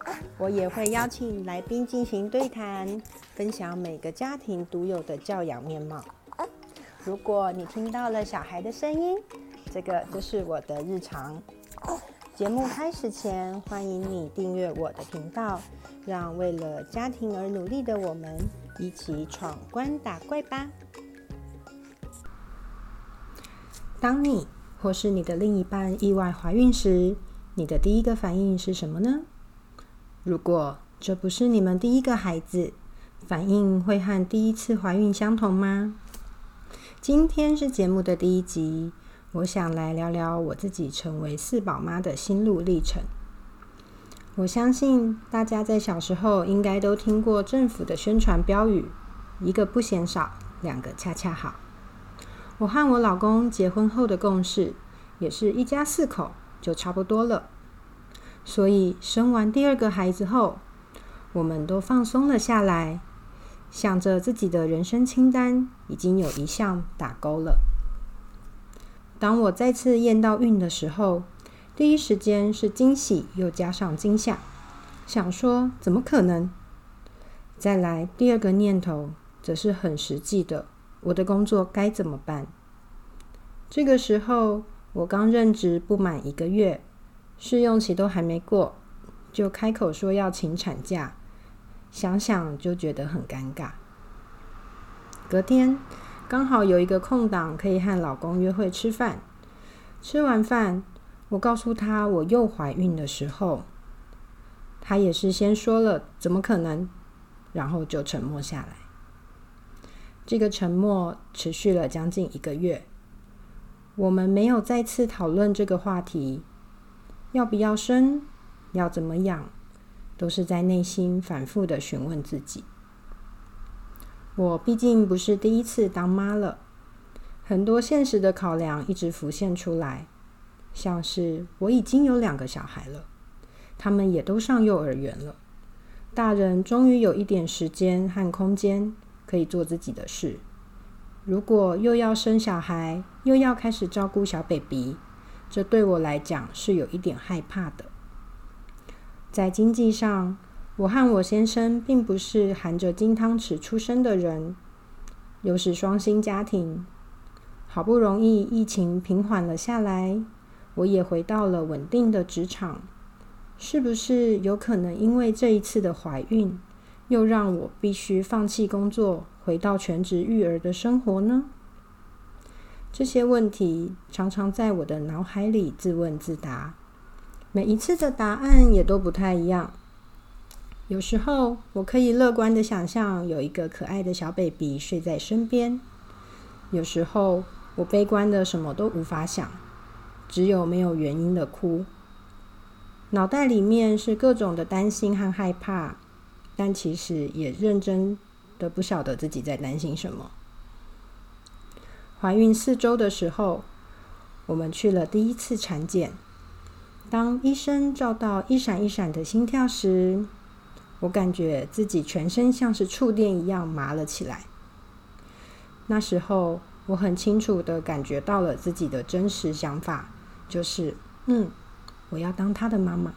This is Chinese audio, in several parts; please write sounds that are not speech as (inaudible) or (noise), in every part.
(laughs) 我也会邀请来宾进行对谈，分享每个家庭独有的教养面貌。如果你听到了小孩的声音，这个就是我的日常。节目开始前，欢迎你订阅我的频道，让为了家庭而努力的我们一起闯关打怪吧。当你或是你的另一半意外怀孕时，你的第一个反应是什么呢？如果这不是你们第一个孩子，反应会和第一次怀孕相同吗？今天是节目的第一集，我想来聊聊我自己成为四宝妈的心路历程。我相信大家在小时候应该都听过政府的宣传标语：“一个不嫌少，两个恰恰好。”我和我老公结婚后的共识也是一家四口就差不多了。所以生完第二个孩子后，我们都放松了下来，想着自己的人生清单已经有一项打勾了。当我再次验到孕的时候，第一时间是惊喜又加上惊吓，想说怎么可能？再来第二个念头则是很实际的，我的工作该怎么办？这个时候我刚任职不满一个月。试用期都还没过，就开口说要请产假，想想就觉得很尴尬。隔天刚好有一个空档，可以和老公约会吃饭。吃完饭，我告诉他我又怀孕的时候，他也是先说了“怎么可能”，然后就沉默下来。这个沉默持续了将近一个月，我们没有再次讨论这个话题。要不要生？要怎么养？都是在内心反复的询问自己。我毕竟不是第一次当妈了，很多现实的考量一直浮现出来，像是我已经有两个小孩了，他们也都上幼儿园了，大人终于有一点时间和空间可以做自己的事。如果又要生小孩，又要开始照顾小 baby。这对我来讲是有一点害怕的。在经济上，我和我先生并不是含着金汤匙出生的人，又是双薪家庭。好不容易疫情平缓了下来，我也回到了稳定的职场。是不是有可能因为这一次的怀孕，又让我必须放弃工作，回到全职育儿的生活呢？这些问题常常在我的脑海里自问自答，每一次的答案也都不太一样。有时候我可以乐观的想象有一个可爱的小 baby 睡在身边；有时候我悲观的什么都无法想，只有没有原因的哭。脑袋里面是各种的担心和害怕，但其实也认真的不晓得自己在担心什么。怀孕四周的时候，我们去了第一次产检。当医生照到一闪一闪的心跳时，我感觉自己全身像是触电一样麻了起来。那时候，我很清楚的感觉到了自己的真实想法，就是嗯，我要当他的妈妈。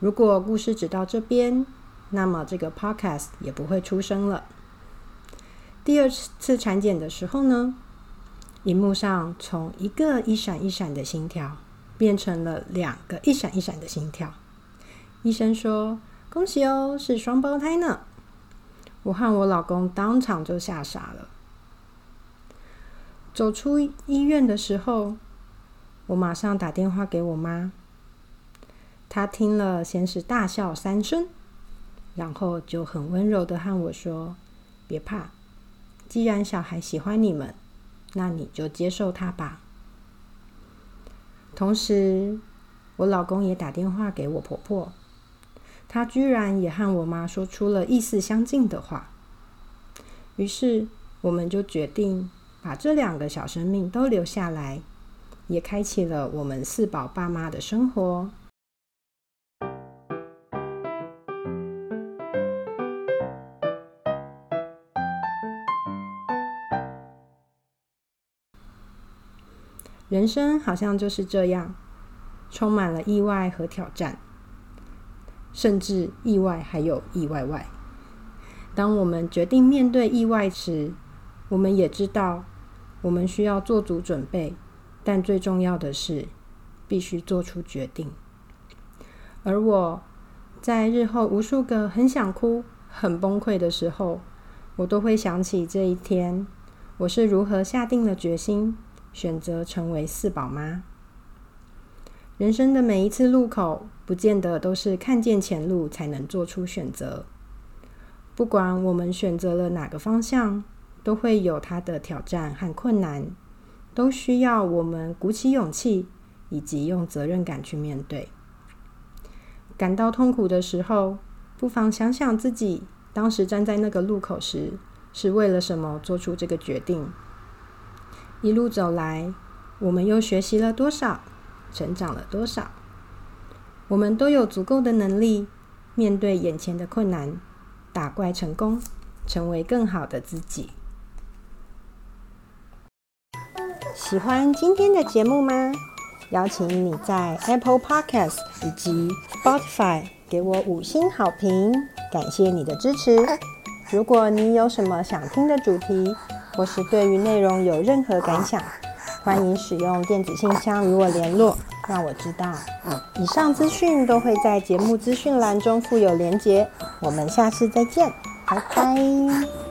如果故事只到这边，那么这个 podcast 也不会出生了。第二次产检的时候呢，荧幕上从一个一闪一闪的心跳变成了两个一闪一闪的心跳。医生说：“恭喜哦，是双胞胎呢！”我和我老公当场就吓傻了。走出医院的时候，我马上打电话给我妈，她听了先是大笑三声，然后就很温柔的和我说：“别怕。”既然小孩喜欢你们，那你就接受他吧。同时，我老公也打电话给我婆婆，他居然也和我妈说出了意思相近的话。于是，我们就决定把这两个小生命都留下来，也开启了我们四宝爸妈的生活。人生好像就是这样，充满了意外和挑战，甚至意外还有意外外。当我们决定面对意外时，我们也知道我们需要做足准备，但最重要的是必须做出决定。而我在日后无数个很想哭、很崩溃的时候，我都会想起这一天，我是如何下定了决心。选择成为四宝妈。人生的每一次路口，不见得都是看见前路才能做出选择。不管我们选择了哪个方向，都会有它的挑战和困难，都需要我们鼓起勇气，以及用责任感去面对。感到痛苦的时候，不妨想想自己当时站在那个路口时，是为了什么做出这个决定。一路走来，我们又学习了多少，成长了多少？我们都有足够的能力面对眼前的困难，打怪成功，成为更好的自己。喜欢今天的节目吗？邀请你在 Apple Podcast 以及 Spotify 给我五星好评，感谢你的支持。如果你有什么想听的主题，或是对于内容有任何感想，欢迎使用电子信箱与我联络，让我知道。以上资讯都会在节目资讯栏中附有连结。我们下次再见，拜拜。